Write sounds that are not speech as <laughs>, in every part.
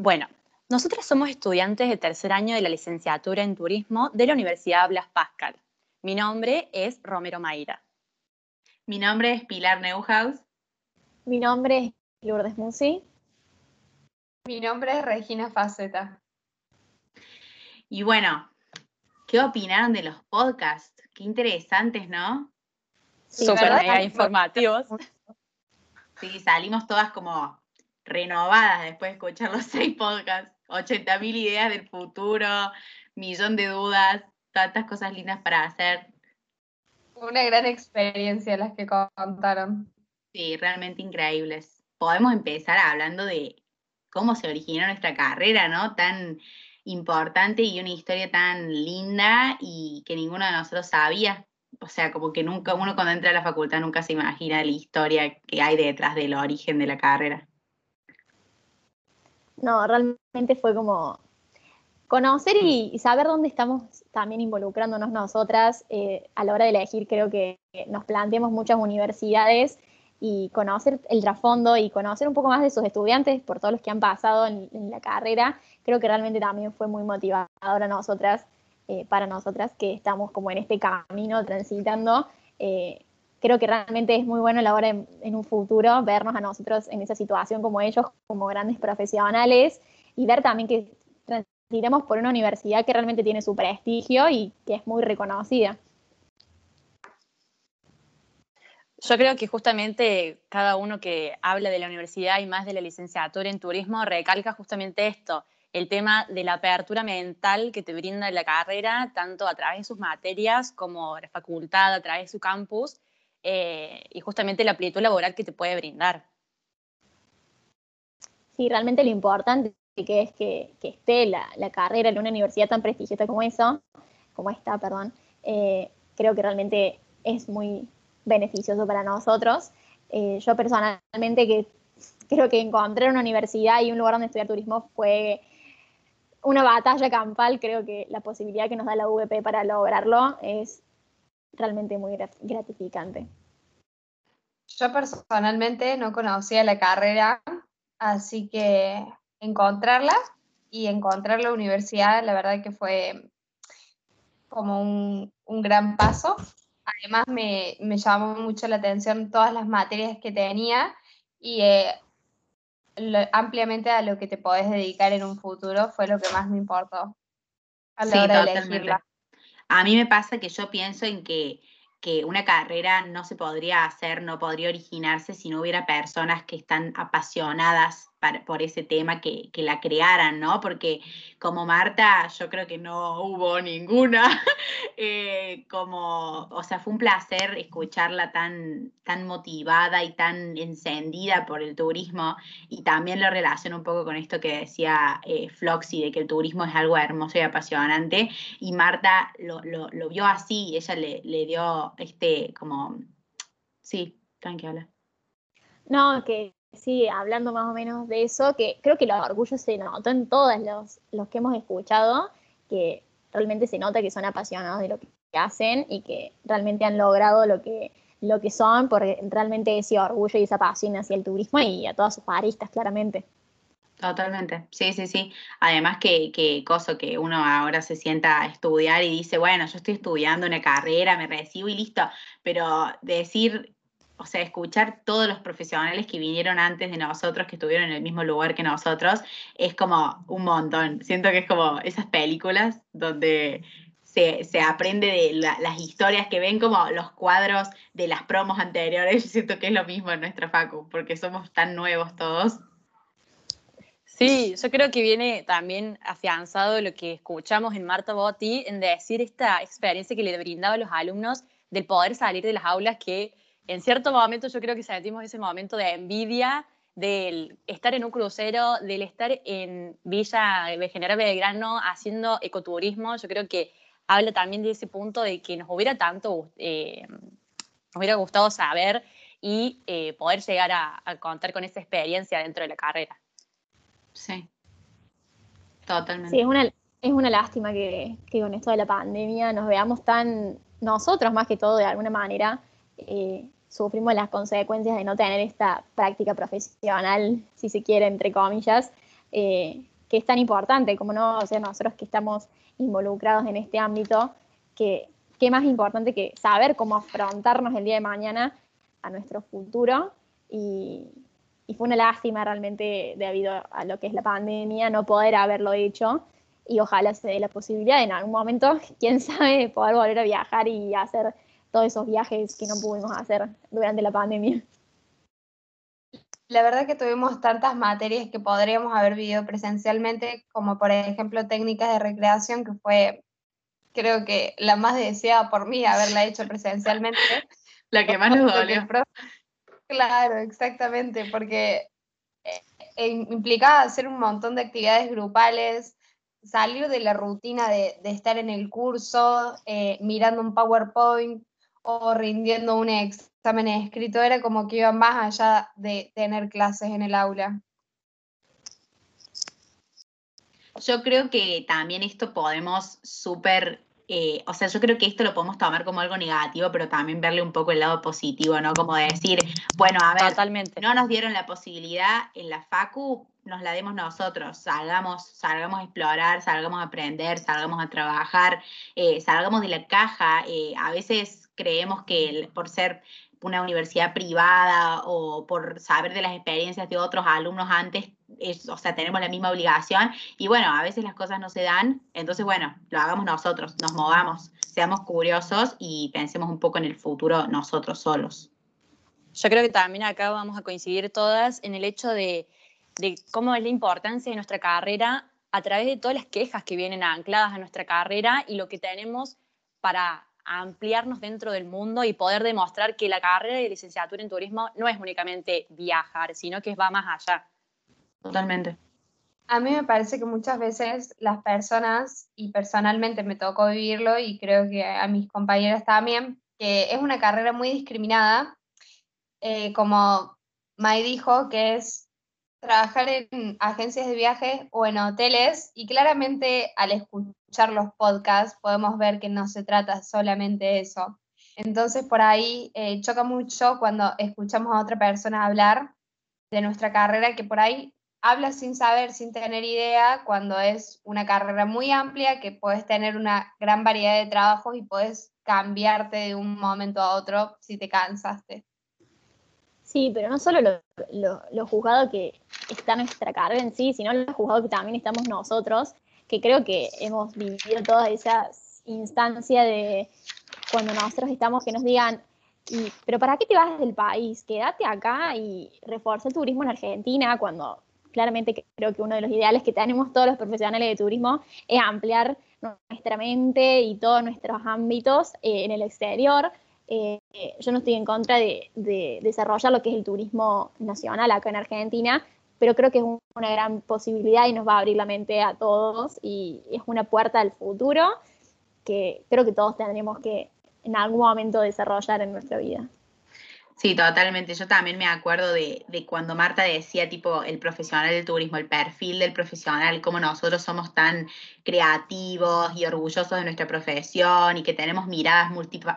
Bueno, nosotras somos estudiantes de tercer año de la licenciatura en turismo de la Universidad Blas Pascal. Mi nombre es Romero Mayra. Mi nombre es Pilar Neuhaus. Mi nombre es Lourdes Musi. Mi nombre es Regina Faceta. Y bueno, ¿qué opinaron de los podcasts? Qué interesantes, ¿no? Súper informativos. Sí, salimos todas como renovadas después de escuchar los <laughs> seis podcasts. 80 mil ideas del futuro, millón de dudas, tantas cosas lindas para hacer. Una gran experiencia las que contaron. Sí, realmente increíbles. Podemos empezar hablando de cómo se originó nuestra carrera, ¿no? Tan importante y una historia tan linda y que ninguno de nosotros sabía. O sea, como que nunca, uno cuando entra a la facultad nunca se imagina la historia que hay detrás del origen de la carrera. No, realmente fue como conocer y, saber dónde estamos también involucrándonos nosotras eh, a la hora de elegir. Creo que nos planteamos muchas universidades y conocer el trasfondo y conocer un poco más de sus estudiantes por todos los que han pasado en, la carrera, creo que realmente también fue muy motivador a nosotras, eh, para nosotras que estamos como en este camino transitando. Eh, creo que realmente es muy bueno a la hora en, un futuro vernos a nosotros en esa situación como ellos, como grandes profesionales y ver también que transitamos por una universidad que realmente tiene su prestigio y que es muy reconocida. Yo creo que justamente cada uno que habla de la universidad y más de la licenciatura en turismo recalca justamente esto, el tema de la apertura mental que te brinda la carrera, tanto a través de sus materias como la facultad, a través de su campus, eh, y justamente la amplitud laboral que te puede brindar. Sí, realmente lo importante que es que, esté la, carrera en una universidad tan prestigiosa como eso, como esta, perdón, eh, creo que realmente es muy beneficioso para nosotros. Eh, yo personalmente que creo que encontrar una universidad y un lugar donde estudiar turismo fue una batalla campal, creo que la posibilidad que nos da la VP para lograrlo es realmente muy gratificante. Yo personalmente no conocía la carrera, así que encontrarla y encontrar la universidad, la verdad que fue como un, gran paso. Además me, llamó mucho la atención todas las materias que tenía y eh, ampliamente a lo que te podés dedicar en un futuro fue lo que más me importó a la hora de elegirla. A mí me pasa que yo pienso en que, que una carrera no se podría hacer, no podría originarse si no hubiera personas que están apasionadas por ese tema que, la crearan, ¿no? Porque como Marta, yo creo que no hubo ninguna, <laughs> eh, como, o sea, fue un placer escucharla tan, tan motivada y tan encendida por el turismo y también lo relaciono un poco con esto que decía eh, Floxy, de que el turismo es algo hermoso y apasionante y Marta lo, vio así, ella le, le dio este, como, sí, tranquila. No, que sí, hablando más o menos de eso, que creo que el orgullo se notó en todos los, los que hemos escuchado, que realmente se nota que son apasionados de lo que hacen y que realmente han logrado lo que, lo que son, porque realmente ese orgullo y esa pasión hacia el turismo y a todas sus paristas, claramente. Totalmente, sí, sí, sí. Además que, que cosa que uno ahora se sienta a estudiar y dice, bueno, yo estoy estudiando una carrera, me recibo y listo, pero decir o sea, escuchar todos los profesionales que vinieron antes de nosotros, que estuvieron en el mismo lugar que nosotros, es como un montón. Siento que es como esas películas donde se, aprende de las historias que ven como los cuadros de las promos anteriores. <laughs> Yo siento que es lo mismo en nuestra facu, porque somos tan nuevos todos. Sí, yo creo que viene también afianzado lo que escuchamos en Marta Botti, en decir esta experiencia que le brindaba a los alumnos del poder salir de las aulas que en cierto momento yo creo que sentimos ese momento de envidia del estar en un crucero, del estar en Villa de General Belgrano haciendo ecoturismo, yo creo que habla también de ese punto de que nos hubiera tanto, eh, nos hubiera gustado saber y eh, poder llegar a, contar con esa experiencia dentro de la carrera. Sí, totalmente. Sí, es una, es una lástima que, que, con esto de la pandemia nos veamos tan, nosotros más que todo de alguna manera, eh, sufrimos las consecuencias de no tener esta práctica profesional, si se quiere, entre comillas, eh, que es tan importante, como no, o sea, nosotros que estamos involucrados en este ámbito, que qué más importante que saber cómo afrontarnos el día de mañana a nuestro futuro. Y, y fue una lástima realmente debido a lo que es la pandemia no poder haberlo hecho. Y ojalá se dé la posibilidad en algún momento, <laughs> quién sabe, poder volver a viajar y hacer todos esos viajes que no pudimos hacer durante la pandemia. La verdad que tuvimos tantas materias que podríamos haber vivido presencialmente, como por ejemplo técnicas de recreación, que fue creo que la más deseada por mí haberla hecho presencialmente. <laughs> La que más nos dolió. Claro, exactamente, porque eh, eh, implicaba hacer un montón de actividades grupales, salir de la rutina de, estar en el curso, eh, mirando un PowerPoint o rindiendo un examen escrito, era como que iba más allá de tener clases en el aula. Yo creo que también esto podemos súper eh, o sea, yo creo que esto lo podemos tomar como algo negativo, pero también verle un poco el lado positivo, ¿no? Como decir, bueno, a ver, Totalmente. no nos dieron la posibilidad en la FACU, nos la demos nosotros, salgamos, salgamos a explorar, salgamos a aprender, salgamos a trabajar, eh, salgamos de la caja. Eh, a veces creemos que por ser una universidad privada o por saber de las experiencias de otros alumnos antes, o sea, tenemos la misma obligación y bueno, a veces las cosas no se dan, entonces bueno, lo hagamos nosotros, nos movamos, seamos curiosos y pensemos un poco en el futuro nosotros solos. Yo creo que también acá vamos a coincidir todas en el hecho de, de cómo es la importancia de nuestra carrera a través de todas las quejas que vienen ancladas a nuestra carrera y lo que tenemos para ampliarnos dentro del mundo y poder demostrar que la carrera de licenciatura en turismo no es únicamente viajar, sino que va más allá. Totalmente. A mí me parece que muchas veces las personas, y personalmente me tocó vivirlo y creo que a mis compañeras también, que es una carrera muy discriminada, eh, como May dijo, que es trabajar en agencias de viajes o en hoteles y claramente al escuchar los podcasts podemos ver que no se trata solamente de eso. Entonces por ahí eh, choca mucho cuando escuchamos a otra persona hablar de nuestra carrera que por ahí habla sin saber, sin tener idea, cuando es una carrera muy amplia que puedes tener una gran variedad de trabajos y puedes cambiarte de un momento a otro si te cansaste. Sí, pero no solo lo, juzgado que está nuestra carrera en sí, sino lo juzgado que también estamos nosotros, que creo que hemos vivido todas esas instancias de cuando nosotros estamos que nos digan, pero ¿para qué te vas del país? Quédate acá y refuerza el turismo en Argentina cuando claramente creo que uno de los ideales que tenemos todos los profesionales de turismo es ampliar nuestra mente y todos nuestros ámbitos eh, en el exterior. Eh, yo no estoy en contra de, desarrollar lo que es el turismo nacional acá en Argentina, pero creo que es una gran posibilidad y nos va a abrir la mente a todos y es una puerta al futuro que creo que todos tendremos que en algún momento desarrollar en nuestra vida. Sí, totalmente. Yo también me acuerdo de, cuando Marta decía, tipo, el profesional del turismo, el perfil del profesional, cómo nosotros somos tan creativos y orgullosos de nuestra profesión y que tenemos miradas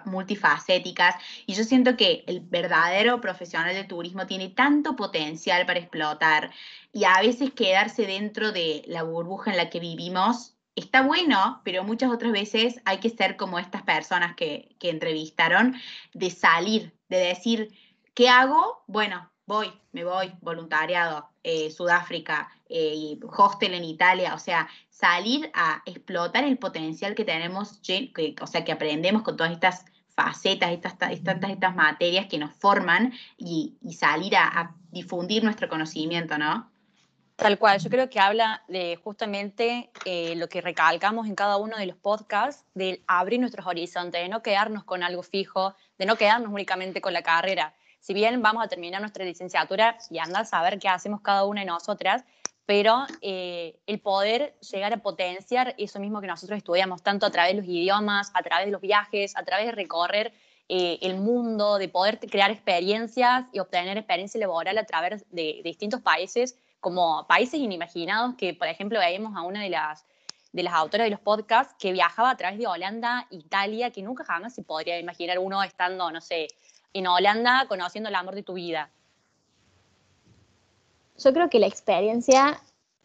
multifacéticas. Y yo siento que el verdadero profesional del turismo tiene tanto potencial para explotar y a veces quedarse dentro de la burbuja en la que vivimos está bueno, pero muchas otras veces hay que ser como estas personas que, que entrevistaron, de salir de decir, ¿qué hago? Bueno, voy, me voy, voluntariado, eh, Sudáfrica, eh, hostel en Italia, o sea, salir a explotar el potencial que tenemos, que, o sea, que aprendemos con todas estas facetas, estas, estas, estas materias que nos forman y, salir a, difundir nuestro conocimiento, ¿no? Tal cual, yo creo que habla de justamente eh, lo que recalcamos en cada uno de los podcasts, de abrir nuestros horizontes, de no quedarnos con algo fijo, de no quedarnos únicamente con la carrera. Si bien vamos a terminar nuestra licenciatura y andar a saber qué hacemos cada una de nosotras, pero eh, el poder llegar a potenciar eso mismo que nosotros estudiamos, tanto a través de los idiomas, a través de los viajes, a través de recorrer eh, el mundo, de poder crear experiencias y obtener experiencia laboral a través de distintos países, como países inimaginados que, por ejemplo, veíamos a una de las, de las autoras de los podcasts que viajaba a través de Holanda, Italia, que nunca jamás se podría imaginar uno estando, no sé, en Holanda conociendo el amor de tu vida. Yo creo que la experiencia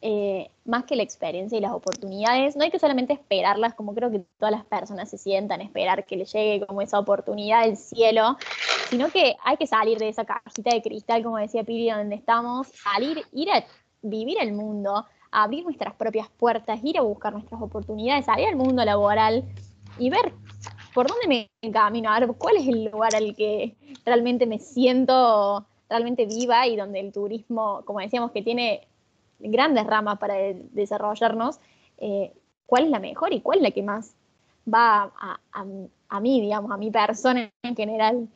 eh, más que la experiencia y las oportunidades, no hay que solamente esperarlas, como creo que todas las personas se sientan, esperar que les llegue como esa oportunidad del cielo, sino que hay que salir de esa cajita de cristal, como decía Piri, donde estamos, salir, ir a vivir el mundo, abrir nuestras propias puertas, ir a buscar nuestras oportunidades, salir al mundo laboral y ver por dónde me encamino, a ver cuál es el lugar al que realmente me siento realmente viva y donde el turismo, como decíamos, que tiene grandes ramas para desarrollarnos, eh, cuál es la mejor y cuál es la que más va a, mí, digamos, a mi persona en general.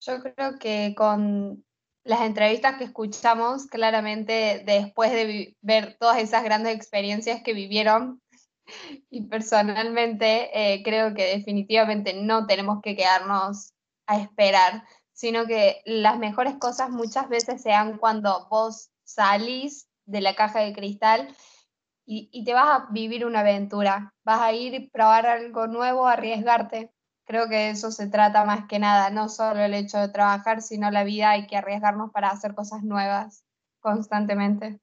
Yo creo que con las entrevistas que escuchamos, claramente después de ver todas esas grandes experiencias que vivieron, <laughs> y personalmente eh, creo que definitivamente no tenemos que quedarnos a esperar, sino que las mejores cosas muchas veces sean cuando vos salís de la caja de cristal y, te vas a vivir una aventura, vas a ir a probar algo nuevo, arriesgarte. Creo que eso se trata más que nada, no solo el hecho de trabajar, sino la vida, hay que arriesgarnos para hacer cosas nuevas constantemente.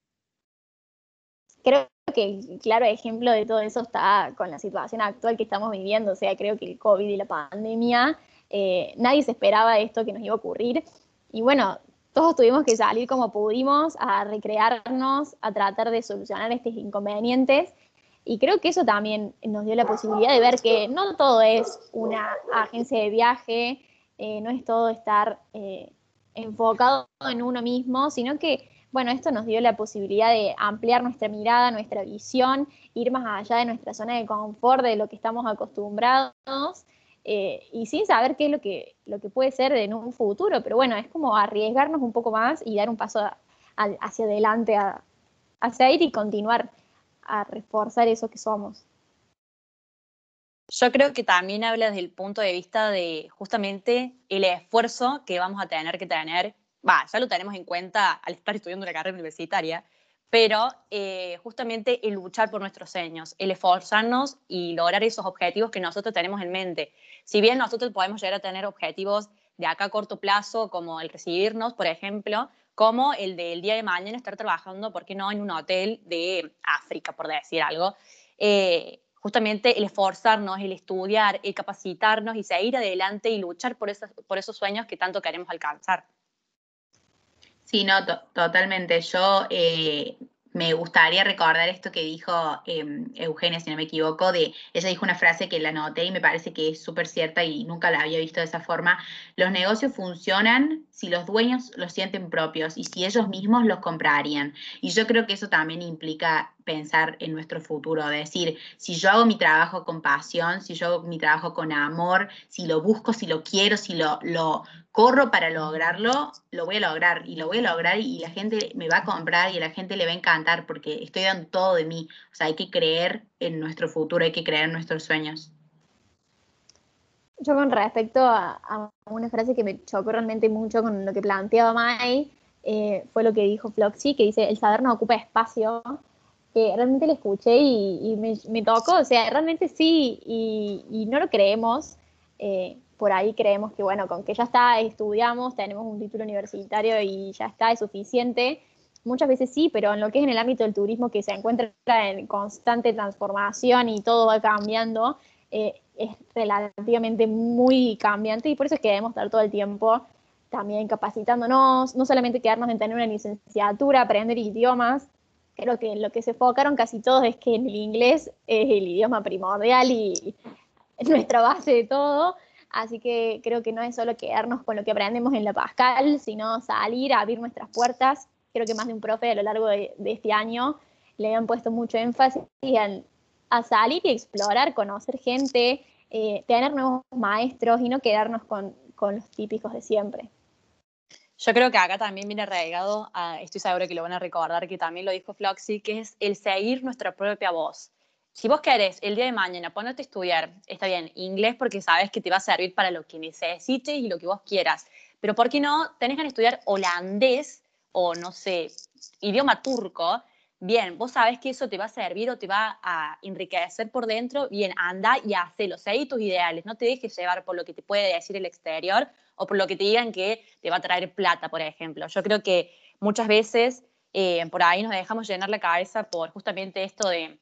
Creo que claro ejemplo de todo eso está con la situación actual que estamos viviendo, o sea, creo que el COVID y la pandemia, eh, nadie se esperaba esto que nos iba a ocurrir. Y bueno, todos tuvimos que salir como pudimos a recrearnos, a tratar de solucionar estos inconvenientes. Y creo que eso también nos dio la posibilidad de ver que no todo es una agencia de viaje, eh, no es todo estar eh, enfocado en uno mismo, sino que, bueno, esto nos dio la posibilidad de ampliar nuestra mirada, nuestra visión, ir más allá de nuestra zona de confort, de lo que estamos acostumbrados eh, y sin saber qué es lo que, lo que puede ser en un futuro, pero bueno, es como arriesgarnos un poco más y dar un paso hacia adelante, a, hacia ir y continuar a reforzar eso que somos. Yo creo que también habla desde el punto de vista de justamente el esfuerzo que vamos a tener que tener, va, ya lo tenemos en cuenta al estar estudiando una carrera universitaria, pero eh, justamente el luchar por nuestros sueños, el esforzarnos y lograr esos objetivos que nosotros tenemos en mente. Si bien nosotros podemos llegar a tener objetivos de acá a corto plazo, como el recibirnos, por ejemplo, como el del día de mañana estar trabajando, ¿por qué no?, en un hotel de África, por decir algo. Eh, justamente el esforzarnos, el estudiar, el capacitarnos y seguir adelante y luchar por esos, por esos sueños que tanto queremos alcanzar. Sí, no, totalmente. Yo eh, me gustaría recordar esto que dijo em, Eugenia, si no me equivoco, de ella dijo una frase que la noté y me parece que es súper cierta y nunca la había visto de esa forma. Los negocios funcionan si los dueños los sienten propios y si ellos mismos los comprarían. Y yo creo que eso también implica pensar en nuestro futuro, decir, si yo hago mi trabajo con pasión, si yo hago mi trabajo con amor, si lo busco, si lo quiero, si lo corro para lograrlo, lo voy a lograr y lo voy a lograr y la gente me va a comprar y a la gente le va a encantar porque estoy dando todo de mí. O sea, hay que creer en nuestro futuro, hay que creer en nuestros sueños. Yo con respecto a, una frase que me chocó realmente mucho con lo que planteaba Mai, eh, fue lo que dijo Floxy, que dice, el saber no ocupa espacio, que realmente lo escuché y, me, tocó, o sea, realmente sí, y, no lo creemos. Eh, por ahí creemos que, bueno, con que ya está, estudiamos, tenemos un título universitario y ya está, es suficiente. Muchas veces sí, pero en lo que es en el ámbito del turismo, que se encuentra en constante transformación y todo va cambiando, eh, es relativamente muy cambiante y por eso es que debemos estar todo el tiempo también capacitándonos, no solamente quedarnos en tener una licenciatura, aprender idiomas, creo que lo que se enfocaron casi todos es que el inglés es el idioma primordial y es nuestra base de todo, Así que creo que no es solo quedarnos con lo que aprendemos en la Pascal, sino salir a abrir nuestras puertas. Creo que más de un profe a lo largo de, este año le han puesto mucho énfasis a salir y explorar, conocer gente, eh, tener nuevos maestros y no quedarnos con, los típicos de siempre. Yo creo que acá también viene arraigado, estoy segura que lo van a recordar, que también lo dijo Floxy, que es el seguir nuestra propia voz si vos querés el día de mañana ponerte a estudiar, está bien, inglés porque sabes que te va a servir para lo que necesites y lo que vos quieras, pero ¿por qué no tenés que estudiar holandés o no sé, idioma turco? Bien, vos sabes que eso te va a servir o te va a enriquecer por dentro, bien, anda y hacelo, seguí tus ideales, no te dejes llevar por lo que te puede decir el exterior o por lo que te digan que te va a traer plata, por ejemplo. Yo creo que muchas veces eh, por ahí nos dejamos llenar la cabeza por justamente esto de,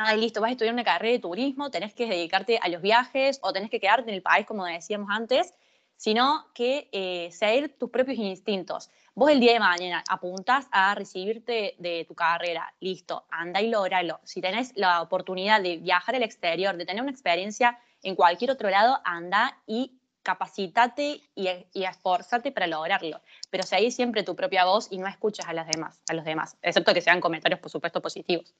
ah, listo, vas a estudiar una carrera de turismo, tenés que dedicarte a los viajes o tenés que quedarte en el país, como decíamos antes, sino que eh, seguir tus propios instintos. Vos el día de mañana apuntás a recibirte de tu carrera, listo, anda y logralo. Si tenés la oportunidad de viajar al exterior, de tener una experiencia en cualquier otro lado, anda y capacitate y, y esforzate para lograrlo. Pero seguí siempre tu propia voz y no escuchas a, las demás, a los demás, excepto que sean comentarios, por supuesto, positivos.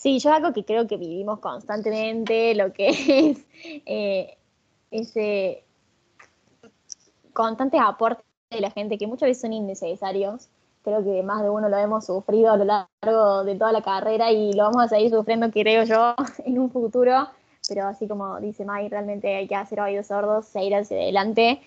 Sí, yo algo que creo que vivimos constantemente, lo que <laughs> es eh, ese constantes aportes de la gente que muchas veces son innecesarios. Creo que más de uno lo hemos sufrido a lo largo de toda la carrera y lo vamos a seguir sufriendo, creo yo, <laughs> en un futuro. Pero así como dice May, realmente hay que hacer oídos sordos, seguir hacia adelante.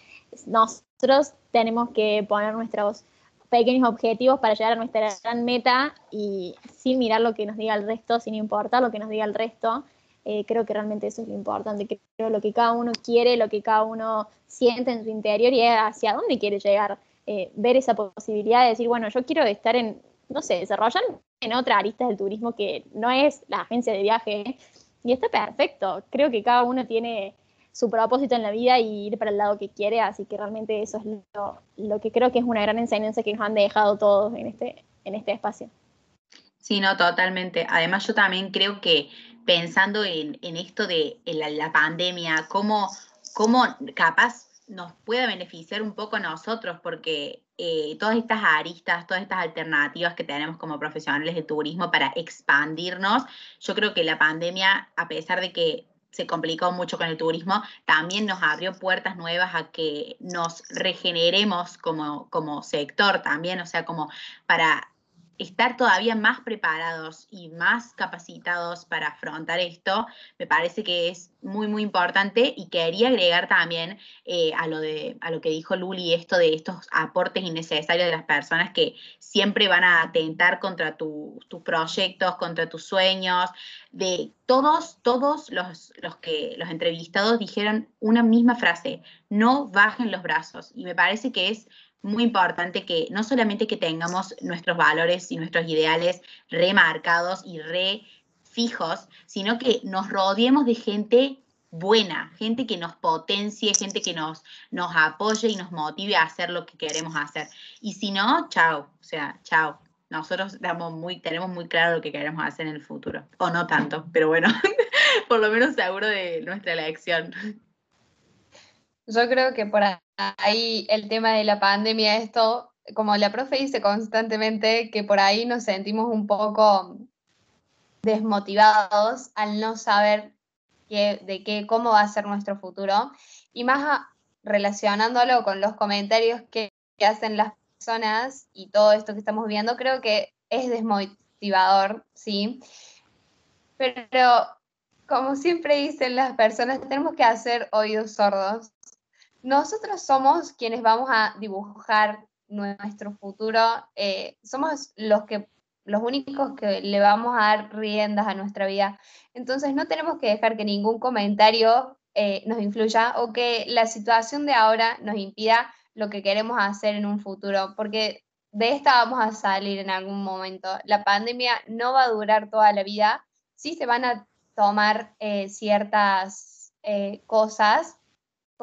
Nosotros tenemos que poner nuestros pequeños objetivos para llegar a nuestra gran meta y sin mirar lo que nos diga el resto, sin importar lo que nos diga el resto. Eh, creo que realmente eso es lo importante, creo lo que cada uno quiere, lo que cada uno siente en su interior y hacia dónde quiere llegar. Eh, ver esa posibilidad de decir, bueno, yo quiero estar en, no sé, desarrollar en otra arista del turismo que no es la agencia de viaje. Y está perfecto. Creo que cada uno tiene su propósito en la vida y ir para el lado que quiere, así que realmente eso es lo, que creo que es una gran enseñanza que nos han dejado todos en este, en este espacio. Sí, no, totalmente. Además, yo también creo que pensando en, esto de la, pandemia, cómo, cómo capaz nos puede beneficiar un poco a nosotros, porque eh, todas estas aristas, todas estas alternativas que tenemos como profesionales de turismo para expandirnos, yo creo que la pandemia, a pesar de que se complicó mucho con el turismo, también nos abrió puertas nuevas a que nos regeneremos como, como sector también, o sea, como para estar todavía más preparados y más capacitados para afrontar esto, me parece que es muy, muy importante y quería agregar también eh, a, lo de, a lo que dijo Luli, esto de estos aportes innecesarios de las personas que siempre van a atentar contra tus proyectos, contra tus sueños, de todos, todos los, los, que, los entrevistados dijeron una misma frase, no bajen los brazos. Y me parece que es muy importante que no solamente que tengamos nuestros valores y nuestros ideales remarcados y re fijos, sino que nos rodeemos de gente buena, gente que nos potencie, gente que nos, nos apoye y nos motive a hacer lo que queremos hacer. Y si no, chao, o sea, chao. Nosotros damos muy, tenemos muy claro lo que queremos hacer en el futuro. O no tanto, pero bueno, <laughs> por lo menos seguro de nuestra elección. Yo creo que por ahí el tema de la pandemia, esto, como la profe dice constantemente, que por ahí nos sentimos un poco desmotivados al no saber de qué, cómo va a ser nuestro futuro. Y más relacionándolo con los comentarios que hacen las personas y todo esto que estamos viendo, creo que es desmotivador, ¿sí? Pero como siempre dicen las personas, tenemos que hacer oídos sordos nosotros somos quienes vamos a dibujar nuestro futuro, eh, somos los que los únicos que le vamos a dar riendas a nuestra vida. Entonces no tenemos que dejar que ningún comentario eh, nos influya o que la situación de ahora nos impida lo que queremos hacer en un futuro, porque de esta vamos a salir en algún momento. La pandemia no va a durar toda la vida, sí se van a tomar eh, ciertas cosas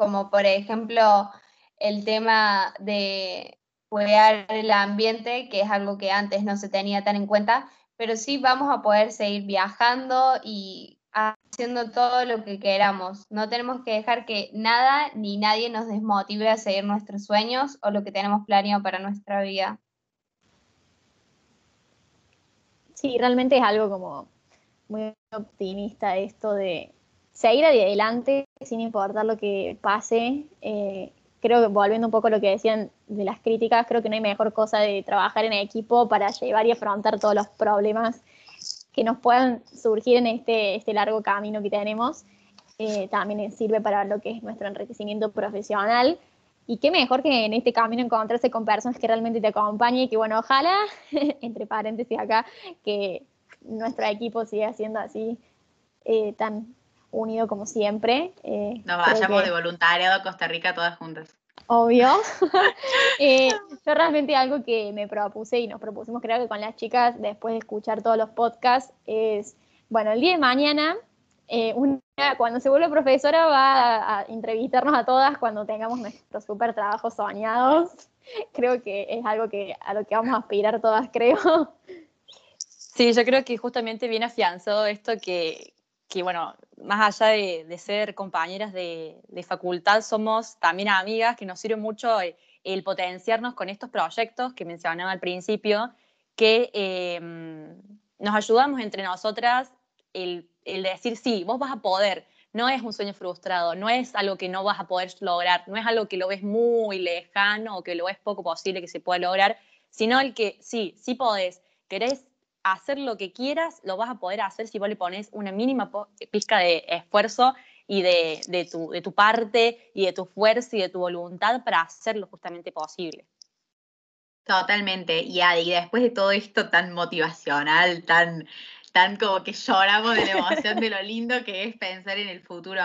como por ejemplo el tema de cuidar el ambiente, que es algo que antes no se tenía tan en cuenta, pero sí vamos a poder seguir viajando y haciendo todo lo que queramos. No tenemos que dejar que nada ni nadie nos desmotive a seguir nuestros sueños o lo que tenemos planeado para nuestra vida. Sí, realmente es algo como muy optimista esto de seguir adelante sin importar lo que pase. Eh, creo que volviendo un poco a lo que decían de las críticas, creo que no hay mejor cosa de trabajar en equipo para llevar y afrontar todos los problemas que nos puedan surgir en este, este largo camino que tenemos. Eh, también sirve para lo que es nuestro enriquecimiento profesional. Y qué mejor que en este camino encontrarse con personas que realmente te acompañen y que, bueno, ojalá, <laughs> entre paréntesis acá, que nuestro equipo siga siendo así eh, tan unido como siempre. Eh, Nos vayamos de voluntariado a Costa Rica todas juntas. obvio. <laughs> <laughs> Eh, yo realmente algo que me propuse y nos propusimos creo que con las chicas después de escuchar todos los podcasts es, bueno, el día de mañana, eh, cuando se vuelva profesora va a, entrevistarnos a todas cuando tengamos nuestros super trabajos soñados. <laughs> Creo que es algo que, a lo que vamos a aspirar todas, creo. Sí, yo creo que justamente viene afianzado esto que, que bueno, más allá de, ser compañeras de, facultad, somos también amigas, que nos sirve mucho el, potenciarnos con estos proyectos que mencionaba al principio, que em, nos ayudamos entre nosotras el, el, decir, sí, vos vas a poder, no es un sueño frustrado, no es algo que no vas a poder lograr, no es algo que lo ves muy lejano o que lo ves poco posible que se pueda lograr, sino el que sí, sí podés, querés hacer lo que quieras, lo vas a poder hacer si vos le pones una mínima pizca de esfuerzo y de, tu, de tu parte y de tu fuerza y de tu voluntad para hacerlo justamente posible. Totalmente. Y, y después de todo esto tan motivacional, tan, tan como que lloramos de la emoción de lo <laughs> lindo que es pensar en el futuro,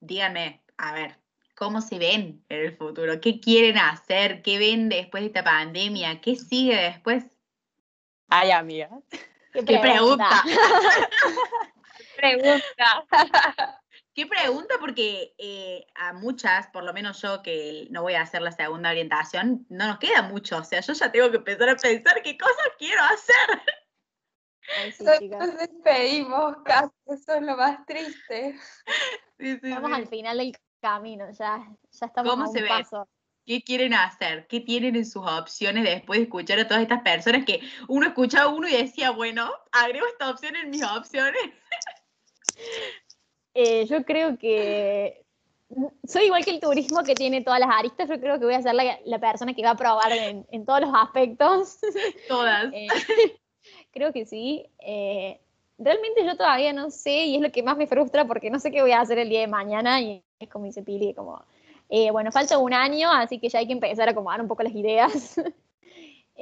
díganme, a ver, ¿cómo se ven en el futuro? ¿Qué quieren hacer? ¿Qué ven después de esta pandemia? ¿Qué sigue después? Ay, amiga. ¿Qué pregunta? ¿Qué pregunta? <laughs> <laughs> ¿Qué pregunta? Porque eh, a muchas, por lo menos yo que no voy a hacer la segunda orientación, no nos queda mucho. O sea, yo ya tengo que empezar a pensar qué cosas quiero hacer. nos despedimos, casi, eso es lo más triste. estamos al final del camino, ya, ya estamos ¿Cómo a un se paso. Ve? Qué quieren hacer, qué tienen en sus opciones después de escuchar a todas estas personas que uno escuchaba uno y decía, bueno, agrego esta opción en mis opciones. <laughs> Eh, yo creo que soy igual que el turismo que tiene todas las aristas, yo creo que voy a ser la, persona que va a probar en, todos los aspectos. <laughs> Todas. Eh, <laughs> creo que sí. Eh, realmente yo todavía no sé y es lo que más me frustra porque no sé qué voy a hacer el día de mañana y es como dice Pili, como eh, bueno, falta un año, así que ya hay que empezar a acomodar un poco las ideas. <laughs>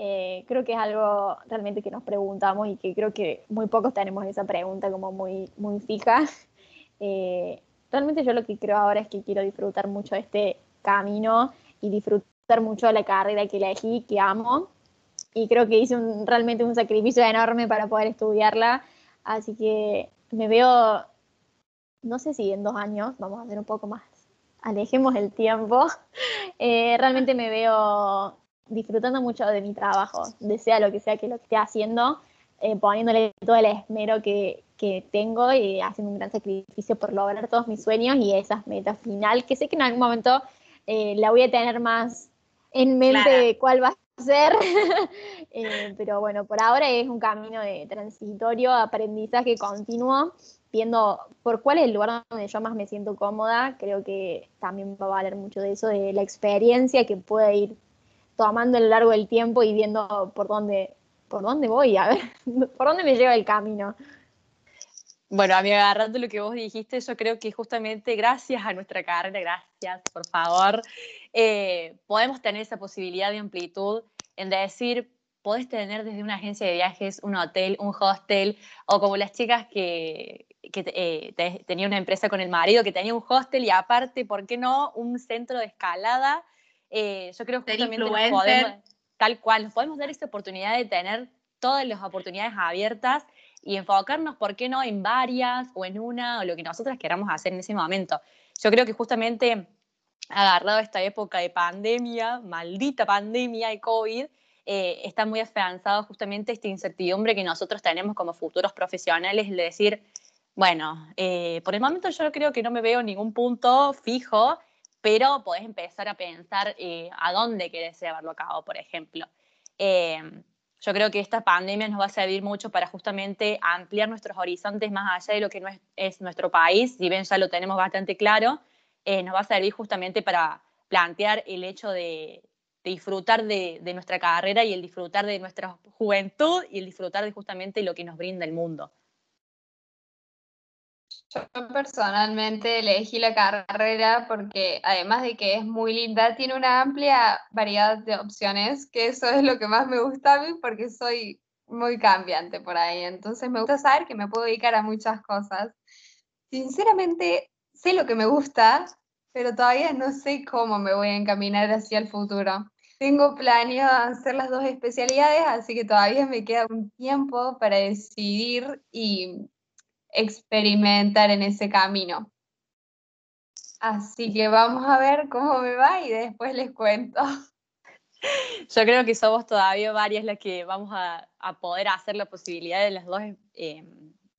Eh, creo que es algo realmente que nos preguntamos y que creo que muy pocos tenemos esa pregunta como muy, muy fija. Eh, realmente yo lo que creo ahora es que quiero disfrutar mucho de este camino y disfrutar mucho de la carrera que elegí, que amo. Y creo que hice realmente un sacrificio enorme para poder estudiarla. Así que me veo, no sé si en dos años, vamos a hacer un poco más alejemos el tiempo, <laughs> eh, realmente me veo disfrutando mucho de mi trabajo, desea lo que sea que lo esté haciendo, eh, poniéndole todo el esmero que, tengo y haciendo un gran sacrificio por lograr todos mis sueños y esas metas final, que sé que en algún momento eh, la voy a tener más en mente cuál va a ser, <laughs> pero bueno, por ahora es un camino de transitorio, aprendizaje continuo viendo por cuál es el lugar donde yo más me siento cómoda, creo que también va a valer mucho de eso, de la experiencia que pueda ir tomando a lo largo del tiempo y viendo por dónde, por dónde voy, a ver, <laughs> por dónde me lleva el camino. Bueno, a mí agarrando lo que vos dijiste, yo creo que justamente gracias a nuestra carrera, gracias, por favor, eh, podemos tener esa posibilidad de amplitud en decir, podés tener desde una agencia de viajes, un hotel, un hostel, o como las chicas que, que eh, tenía una empresa con el marido que tenía un hostel y aparte, ¿por qué no? Un centro de escalada. Eh, yo creo que justamente podemos, tal cual, nos podemos dar esta oportunidad de tener todas las oportunidades abiertas y enfocarnos, ¿por qué no?, en varias o en una o lo que nosotras queramos hacer en ese momento. Yo creo que justamente agarrado esta época de pandemia, maldita pandemia y COVID, eh, está muy afianzado justamente esta incertidumbre que nosotros tenemos como futuros profesionales, de decir, bueno, eh, por el momento yo creo que no me veo ningún punto fijo, pero podés empezar a pensar eh, a dónde querés llevarlo a cabo, por ejemplo. Eh, yo creo que esta pandemia nos va a servir mucho para justamente ampliar nuestros horizontes más allá de lo que no es, nuestro país, si bien ya lo tenemos bastante claro, nos va a servir justamente para plantear el hecho de, disfrutar de, de, nuestra carrera y el disfrutar de nuestra juventud y el disfrutar de justamente lo que nos brinda el mundo. Yo personalmente elegí la carrera porque además de que es muy linda, tiene una amplia variedad de opciones, que eso es lo que más me gusta a mí porque soy muy cambiante por ahí. Entonces me gusta saber que me puedo dedicar a muchas cosas. Sinceramente, sé lo que me gusta, pero todavía no sé cómo me voy a encaminar hacia el futuro. Tengo planeado hacer las dos especialidades, así que todavía me queda un tiempo para decidir y experimentar en ese camino. Así que vamos a ver cómo me va y después les cuento. <laughs> Yo creo que somos todavía varias las que vamos a, poder hacer la posibilidad de las dos eh,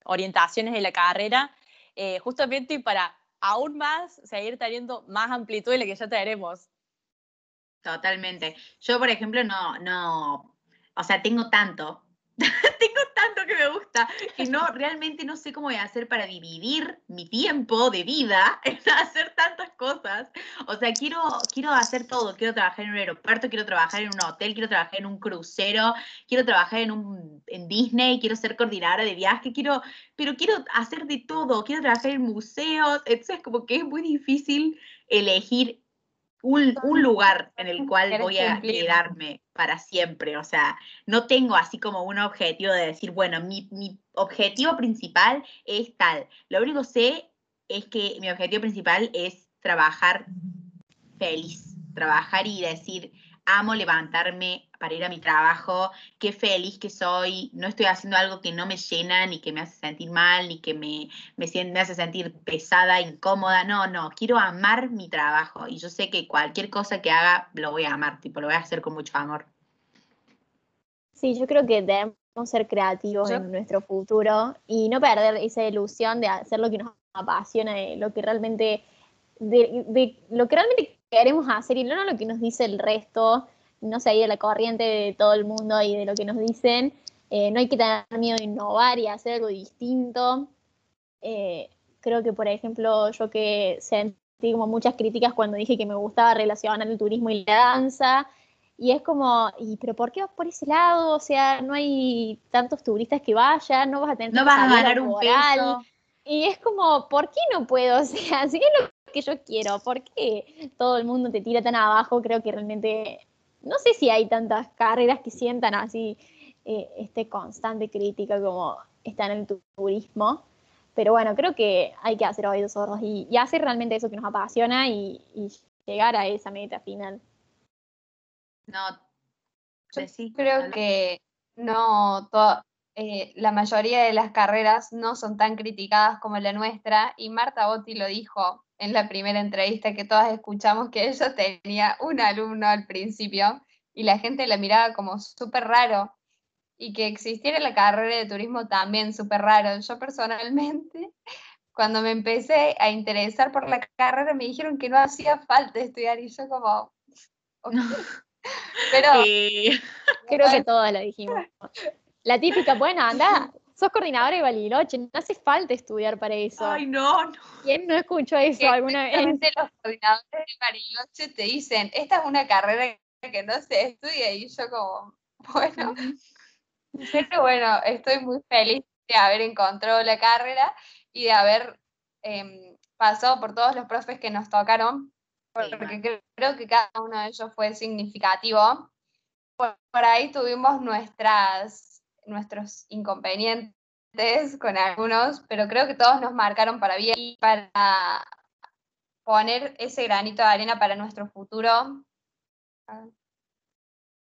orientaciones de la carrera, eh, justamente para aún más seguir teniendo más amplitud de la que ya tenemos. Totalmente. Yo, por ejemplo, no, no, o sea, tengo tanto, <laughs> tengo tanto que me gusta que no, <laughs> realmente no sé cómo voy a hacer para dividir mi tiempo de vida <laughs> en hacer tantas cosas. O sea, quiero, quiero hacer todo. Quiero trabajar en un aeropuerto, quiero trabajar en un hotel, quiero trabajar en un crucero, quiero trabajar en, un, en Disney, quiero ser coordinadora de viaje, quiero, pero quiero hacer de todo. Quiero trabajar en museos. Entonces, como que es muy difícil elegir un, lugar en el cual voy a quedarme para siempre. O sea, no tengo así como un objetivo de decir, bueno, mi, mi objetivo principal es tal. Lo único que sé es que mi objetivo principal es trabajar feliz, trabajar y decir, amo levantarme para ir a mi trabajo, qué feliz que soy, no estoy haciendo algo que no me llena, ni que me hace sentir mal, ni que me, me, me hace sentir pesada, incómoda, no, no, quiero amar mi trabajo y yo sé que cualquier cosa que haga lo voy a amar, tipo, lo voy a hacer con mucho amor. Sí, yo creo que debemos ser creativos en nuestro futuro y no perder esa ilusión de hacer lo que nos apasiona, de lo que realmente, de, de lo que realmente queremos hacer y no lo que nos dice el resto, no seguir la corriente de todo el mundo y de lo que nos dicen. Eh, no hay que tener miedo de innovar y hacer algo distinto. Eh, creo que, por ejemplo, yo que sentí como muchas críticas cuando dije que me gustaba relacionar el turismo y la danza, y es como, ¿y pero por qué vas por ese lado? O sea, no hay tantos turistas que vayan, no vas a tener no vas a ganar un peso. Y es como, ¿por qué no puedo? <laughs> O sea, si es lo que yo quiero, ¿por qué todo el mundo te tira tan abajo? Creo que realmente, no sé si hay tantas carreras que sientan así eh, este constante crítica como está en el turismo. Pero bueno, creo que hay que hacer oídos sordos y, hacer realmente eso que nos apasiona y, llegar a esa meta final. No, yo sí, creo que no, todo, eh, la mayoría de las carreras no son tan criticadas como la nuestra y Marta Botti lo dijo en la primera entrevista que todas escuchamos que ella tenía un alumno al principio y la gente la miraba como súper raro y que existiera la carrera de turismo también súper raro. Yo personalmente, <laughs> cuando me empecé a interesar por la carrera, me dijeron que no hacía falta estudiar y yo como... <laughs> <laughs> Pero... Creo que todas lo dijimos. La típica, bueno, anda, sos coordinadora de Bariloche, no hace falta estudiar para eso. Ay, no, no. ¿Quién no escuchó eso alguna vez? Los coordinadores de Bariloche te dicen, esta es una carrera que no se estudia, y yo como, bueno, pero <laughs> bueno, estoy muy feliz de haber encontrado la carrera y de haber em, pasado por todos los profes que nos tocaron, porque creo que cada uno de ellos fue significativo. por ahí tuvimos nuestras nuestros inconvenientes con algunos, pero creo que todos nos marcaron para bien y para poner ese granito de arena para nuestro futuro.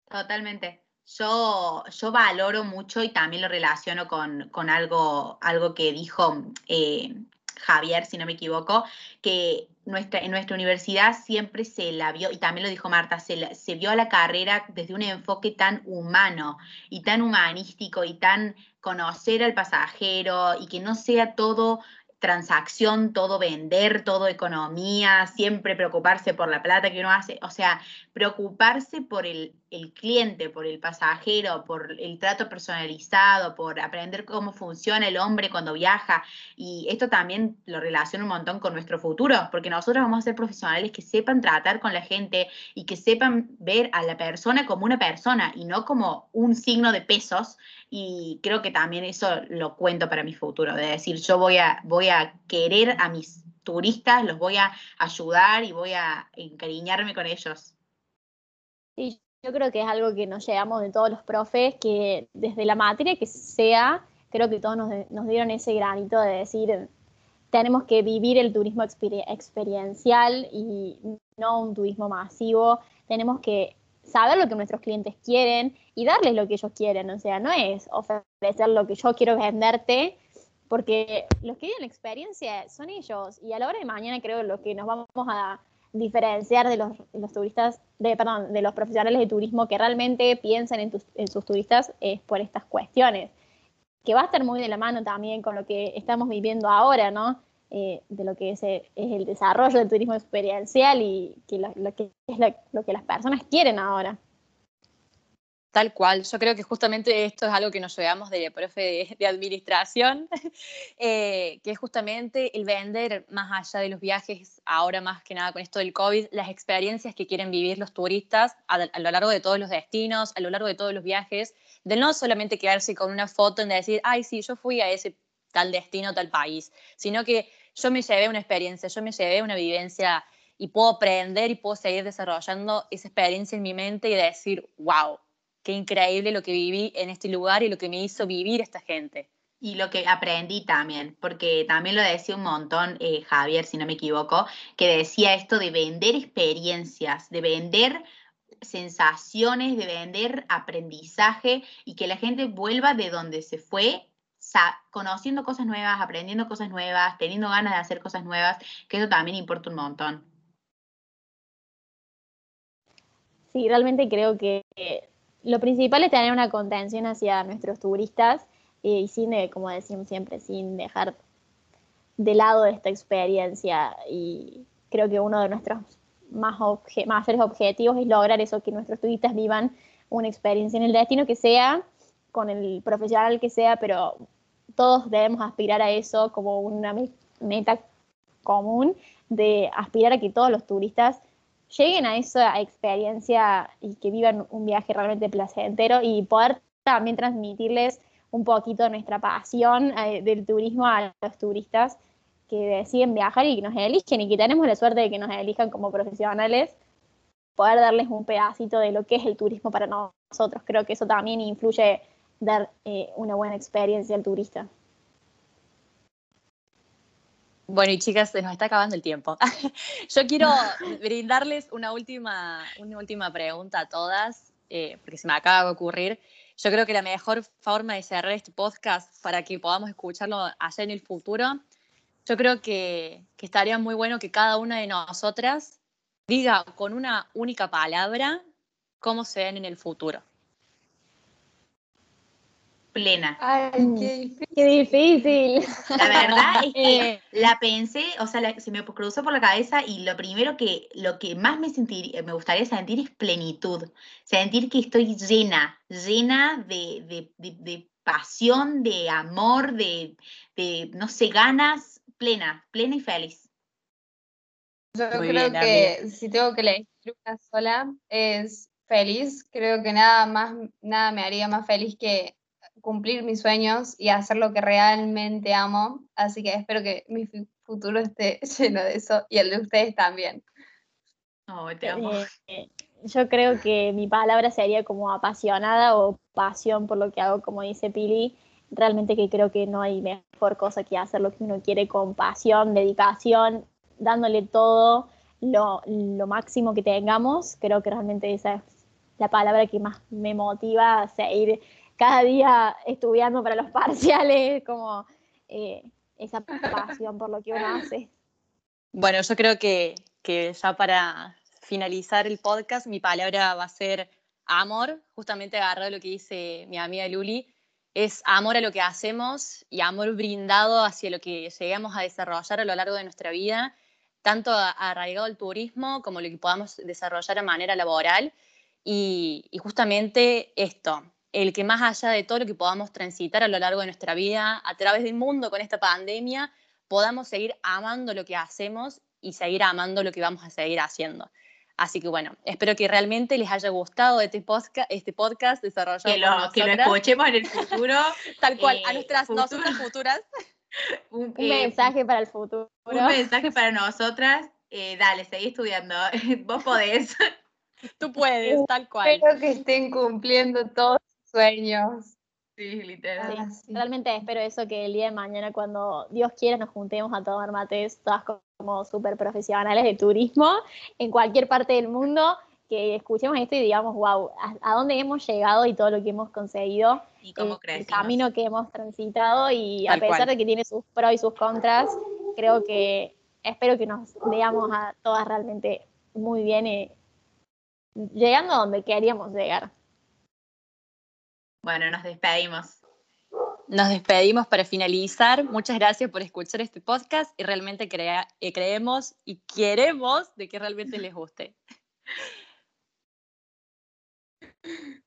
Totalmente. Yo, yo valoro mucho y también lo relaciono con, algo, algo que dijo eh, Javier, si no me equivoco, que nuestra, en nuestra universidad siempre se la vio, y también lo dijo Marta, se, se vio a la carrera desde un enfoque tan humano y tan humanístico y tan conocer al pasajero y que no sea todo transacción, todo vender, todo economía, siempre preocuparse por la plata que uno hace, o sea, preocuparse por el, cliente, por el pasajero, por el trato personalizado, por aprender cómo funciona el hombre cuando viaja. Y esto también lo relaciona un montón con nuestro futuro, porque nosotros vamos a ser profesionales que sepan tratar con la gente y que sepan ver a la persona como una persona y no como un signo de pesos. Y creo que también eso lo cuento para mi futuro, de decir, yo voy a, voy a querer a mis turistas, los voy a ayudar y voy a encariñarme con ellos. Sí, yo creo que es algo que nos llevamos de todos los profes, que desde la materia que sea, creo que todos nos, dieron ese granito de decir, tenemos que vivir el turismo experiencial y no un turismo masivo. Tenemos que saber lo que nuestros clientes quieren y darles lo que ellos quieren. O sea, no es ofrecer lo que yo quiero venderte, porque los que viven la experiencia son ellos. Y a la hora de mañana creo lo que nos vamos a diferenciar de los, turistas, de, perdón, de los profesionales de turismo que realmente piensan en, en sus turistas es por estas cuestiones que va a estar muy de la mano también con lo que estamos viviendo ahora, ¿no? Eh, de lo que es, eh, es, el desarrollo del turismo experiencial y que lo, que es lo que las personas quieren ahora. Tal cual, yo creo que justamente esto es algo que nos llevamos de profe de, administración, <laughs> eh, que es justamente el vender más allá de los viajes, ahora más que nada con esto del COVID, las experiencias que quieren vivir los turistas a, a lo largo de todos los destinos, a lo largo de todos los viajes, de no solamente quedarse con una foto en decir, ay, sí, yo fui a ese tal destino, tal país, sino que yo me llevé una experiencia, yo me llevé una vivencia y puedo aprender y puedo seguir desarrollando esa experiencia en mi mente y decir, wow, qué increíble lo que viví en este lugar y lo que me hizo vivir esta gente. Y lo que aprendí también, porque también lo decía un montón eh, Javier, si no me equivoco, que decía esto de vender experiencias, de vender sensaciones, de vender aprendizaje y que la gente vuelva de donde se fue conociendo cosas nuevas, aprendiendo cosas nuevas, teniendo ganas de hacer cosas nuevas, que eso también importa un montón. Sí, realmente creo que lo principal es tener una contención hacia nuestros turistas eh, y sin, como decimos siempre, sin dejar de lado esta experiencia. Y creo que uno de nuestros más mayores objetivos es lograr eso, que nuestros turistas vivan una experiencia en el destino que sea, con el profesional que sea, pero todos debemos aspirar a eso como una meta común de aspirar a que todos los turistas lleguen a esa experiencia y que vivan un viaje realmente placentero y poder también transmitirles un poquito nuestra pasión eh, del turismo a los turistas que deciden viajar y que nos eligen y que tenemos la suerte de que nos elijan como profesionales, poder darles un pedacito de lo que es el turismo para nosotros. Creo que eso también influye dar eh, una buena experiencia al turista. Bueno, y chicas, se nos está acabando el tiempo. <laughs> Yo quiero <laughs> brindarles una última, una última pregunta a todas, eh, porque se me acaba de ocurrir. Yo creo que la mejor forma de cerrar este podcast para que podamos escucharlo allá en el futuro yo creo que, estaría muy bueno que cada una de nosotras diga con una única palabra cómo se ven en el futuro. Plena. Ay, mm. qué difícil. La verdad es que <laughs> eh. la pensé, o sea, se me cruzó por la cabeza y lo primero que, lo que más me, sentir, me gustaría sentir es plenitud. Sentir que estoy llena, llena de, pasión, de amor, de, de, no sé, ganas plena, plena y feliz. Yo creo que si tengo que elegir una sola, es feliz. Creo que nada más, nada me haría más feliz que cumplir mis sueños y hacer lo que realmente amo. Así que espero que mi futuro esté <laughs> lleno de eso y el de ustedes también. Oh, te amo. Eh, yo creo que mi palabra sería como apasionada o pasión por lo que hago, como dice Pili realmente que creo que no hay mejor cosa que hacer lo que uno quiere con pasión, dedicación, dándole todo lo, máximo que tengamos. Creo que realmente esa es la palabra que más me motiva a seguir cada día estudiando para los <laughs> parciales, como eh, esa pasión por lo que uno hace. Bueno, yo creo que, que ya para finalizar el podcast, mi palabra va a ser amor, justamente agarrado lo que dice mi amiga Luli, es amor a lo que hacemos y amor brindado hacia lo que llegamos a desarrollar a lo largo de nuestra vida, tanto arraigado al turismo como lo que podamos desarrollar a manera laboral. Y, justamente esto, el que más allá de todo lo que podamos transitar a lo largo de nuestra vida, a través del mundo con esta pandemia, podamos seguir amando lo que hacemos y seguir amando lo que vamos a seguir haciendo. Así que bueno, espero que realmente les haya gustado este podcast, este podcast desarrollado que lo, que lo escuchemos en el futuro. <laughs> Tal cual, a eh, nuestras nosotras futuras. <laughs> Un, eh, mensaje para el futuro. Un mensaje para nosotras. Eh, dale, seguí estudiando. <laughs> Vos podés. Tú puedes, tal cual. Espero que estén cumpliendo todos sueños. Sí, literal. Realmente espero eso, que el día de mañana, cuando Dios quiera, nos juntemos a tomar mates, todas como súper profesionales de turismo, en cualquier parte del mundo, que escuchemos esto y digamos, wow, a, dónde hemos llegado y todo lo que hemos conseguido, y cómo el, el camino que hemos transitado y a pesar de que tiene sus pros y sus contras, creo que espero que nos veamos a todas realmente muy bien y llegando a donde queríamos llegar. Bueno, nos despedimos. Nos despedimos para finalizar. Muchas gracias por escuchar este podcast y realmente eh, creemos y queremos de que realmente les guste. <laughs>